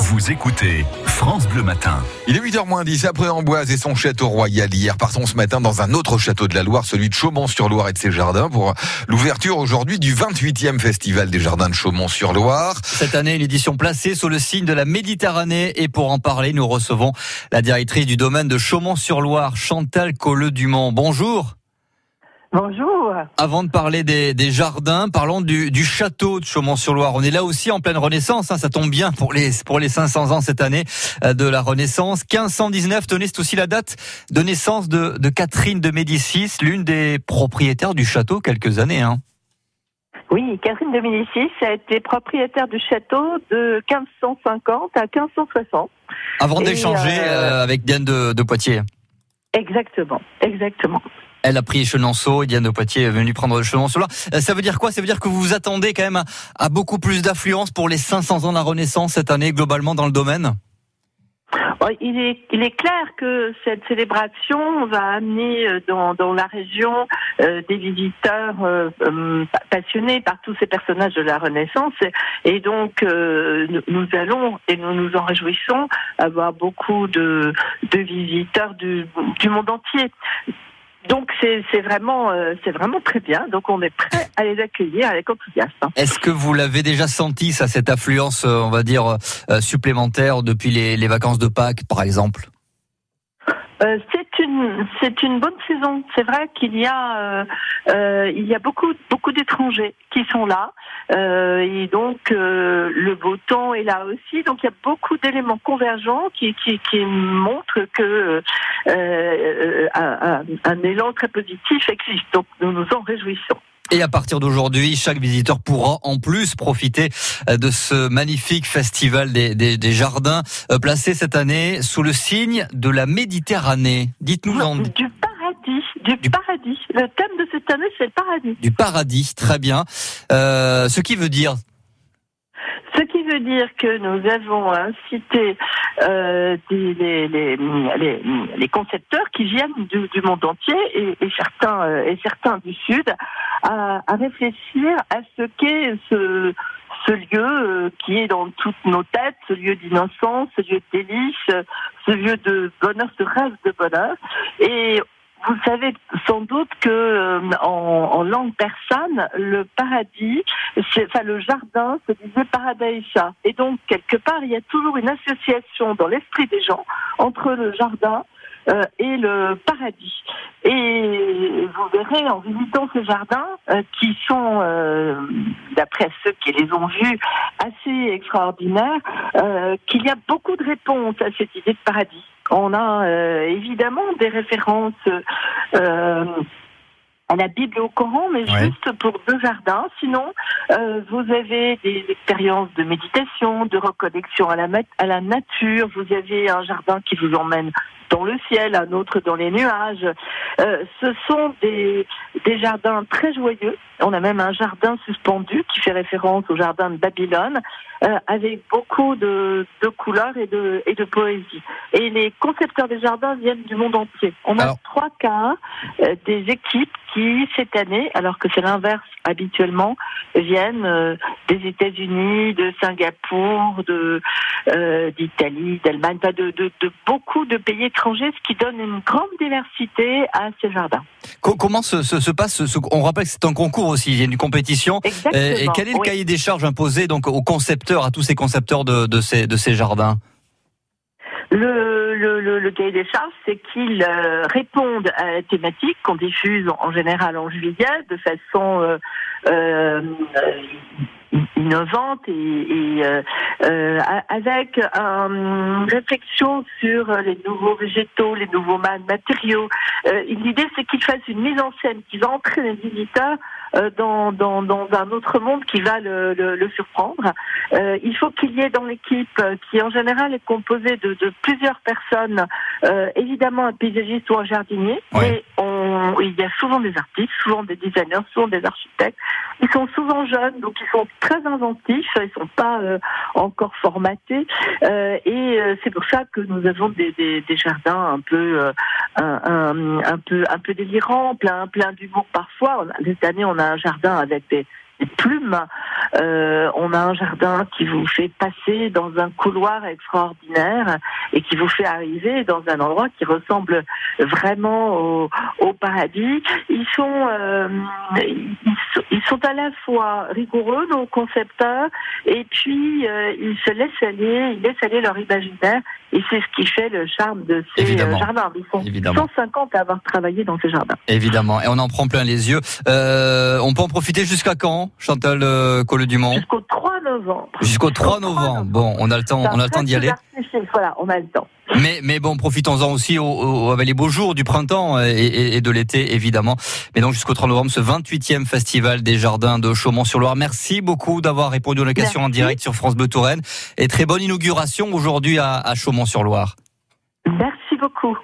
Vous écoutez France Bleu Matin. Il est 8h10 après Amboise et son château royal hier. Partons ce matin dans un autre château de la Loire, celui de Chaumont-sur-Loire et de ses jardins pour l'ouverture aujourd'hui du 28e festival des jardins de Chaumont-sur-Loire. Cette année, une édition placée sous le signe de la Méditerranée et pour en parler, nous recevons la directrice du domaine de Chaumont-sur-Loire, Chantal Colleux-Dumont. Bonjour. Bonjour. Avant de parler des, des jardins, parlons du, du, château de Chaumont-sur-Loire. On est là aussi en pleine Renaissance, hein, ça tombe bien pour les pour les 500 ans cette année euh, de la Renaissance. 1519, tenez, c'est aussi la date de naissance de, de Catherine de Médicis, l'une des propriétaires du château quelques années. Hein. Oui, Catherine de Médicis a été propriétaire du château de 1550 à 1560. Avant d'échanger euh... avec Diane de, de Poitiers. Exactement, exactement. Elle a pris Chenonceau, Diane de Poitiers est venue prendre Chenonceau là. Ça veut dire quoi? Ça veut dire que vous vous attendez quand même à, beaucoup plus d'affluence pour les 500 ans de la Renaissance cette année globalement dans le domaine? Il est, clair que cette célébration va amener dans, dans la région euh, des visiteurs euh, passionnés par tous ces personnages de la Renaissance. Et donc, euh, nous allons, et nous nous en réjouissons, avoir beaucoup de, visiteurs du monde entier. Donc c'est vraiment euh, c'est vraiment très bien. Donc on est prêt à les accueillir avec enthousiasme. Est-ce que vous l'avez déjà senti ça cette affluence euh, on va dire euh, supplémentaire depuis les, les, vacances de Pâques par exemple? Euh, c'est une bonne saison. C'est vrai qu'il y a euh, a beaucoup beaucoup d'étrangers qui sont là euh, et donc le beau temps est là aussi. Donc il y a beaucoup d'éléments convergents qui montrent que un, un élan très positif existe. Donc nous nous en réjouissons. Et à partir d'aujourd'hui, chaque visiteur pourra en plus profiter de ce magnifique festival des, des, des jardins placé cette année sous le signe de la Méditerranée. Dites-nous en... Du paradis, du, du, paradis. Le thème de cette année, c'est le paradis. Du paradis, très bien. Euh, ce qui veut dire? Ce qui veut dire que nous avons incité euh, des, les, les, les, les, concepteurs qui viennent du, du monde entier et, et certains euh, et certains du sud à, réfléchir à ce qu'est ce lieu euh, qui est dans toutes nos têtes, ce lieu d'innocence, ce lieu de délice, ce lieu de bonheur, ce rêve de bonheur. Et vous savez sans doute que euh, en, en, langue persane, le paradis, enfin le jardin se disait paradaïsa. Et donc quelque part, il y a toujours une association dans l'esprit des gens entre le jardin euh, et le paradis. Et vous verrez en visitant ces jardins euh, qui sont, euh, d'après ceux qui les ont vus, assez extraordinaires, qu'il y a beaucoup de réponses à cette idée de paradis. On a évidemment des références à la Bible et au Coran, mais ouais. juste pour deux jardins. Sinon, euh, vous avez des expériences de méditation, de reconnexion à la, à la nature. Vous avez un jardin qui vous emmène dans le ciel, un autre dans les nuages. Euh, ce sont des, des jardins très joyeux. On a même un jardin suspendu qui fait référence au jardin de Babylone, euh, avec beaucoup de, de, couleurs et de, et de poésie. Et les concepteurs des jardins viennent du monde entier. On a alors... trois cas euh, des équipes qui, cette année, alors que c'est l'inverse habituellement, viennent euh, des États-Unis, de Singapour, de d'Italie, d'Allemagne, de, de, de beaucoup de pays étrangers, ce qui donne une grande diversité à ces jardins. Comment se, se, se passe ce, On rappelle que c'est un concours aussi, il y a une compétition. Exactement, et quel est le oui. cahier des charges imposé donc aux concepteurs, à tous ces concepteurs de, de, ces, de ces jardins? Le, le, le, le, cahier des charges, c'est qu'ils euh, répondent à la thématique qu'on diffuse en général en juillet de façon euh, euh, innovante et, et euh, avec une réflexion sur les nouveaux végétaux, les nouveaux matériaux. Euh, L'idée, c'est qu'ils fassent une mise en scène, qu'ils entraînent les visiteurs euh, dans, dans, dans, un autre monde qui va le, le, le surprendre. Euh, il faut qu'il y ait dans l'équipe, qui en général est composée de, de plusieurs personnes, euh, évidemment un paysagiste ou un jardinier, mais on, il y a souvent des artistes, souvent des designers, souvent des architectes. Ils sont souvent jeunes, donc ils sont très inventifs, ils sont pas euh, encore formatés, euh, et euh, c'est pour ça que nous avons des, jardins un peu, un, peu, un peu délirants, plein, plein d'humour parfois. Cette année, on a un jardin avec des plumes Euh, on a un jardin qui vous fait passer dans un couloir extraordinaire et qui vous fait arriver dans un endroit qui ressemble vraiment au, au paradis. Ils sont, euh, ils, sont, à la fois rigoureux, nos concepteurs, et puis euh, ils se laissent aller, ils laissent aller leur imaginaire, et c'est ce qui fait le charme de ces euh, Évidemment. jardins. Ils sont Évidemment. 150 à avoir travaillé dans ces jardins. Évidemment, et on en prend plein les yeux. Euh, on peut en profiter jusqu'à quand, Chantal euh, Colleux-Dumont Jusqu'au 3 novembre. Jusqu'au 3 novembre. Bon, on a le temps, on a le temps d'y aller. Voilà, on a le temps. Mais, mais bon, profitons-en aussi au, au- avec les beaux jours du printemps et, et- et de l'été, évidemment. Mais donc jusqu'au 3 novembre, ce 28e festival des jardins de Chaumont-sur-Loire. Merci beaucoup d'avoir répondu aux questions en direct sur France Bleu Touraine. Et très bonne inauguration aujourd'hui à, à Chaumont-sur-Loire. Merci beaucoup.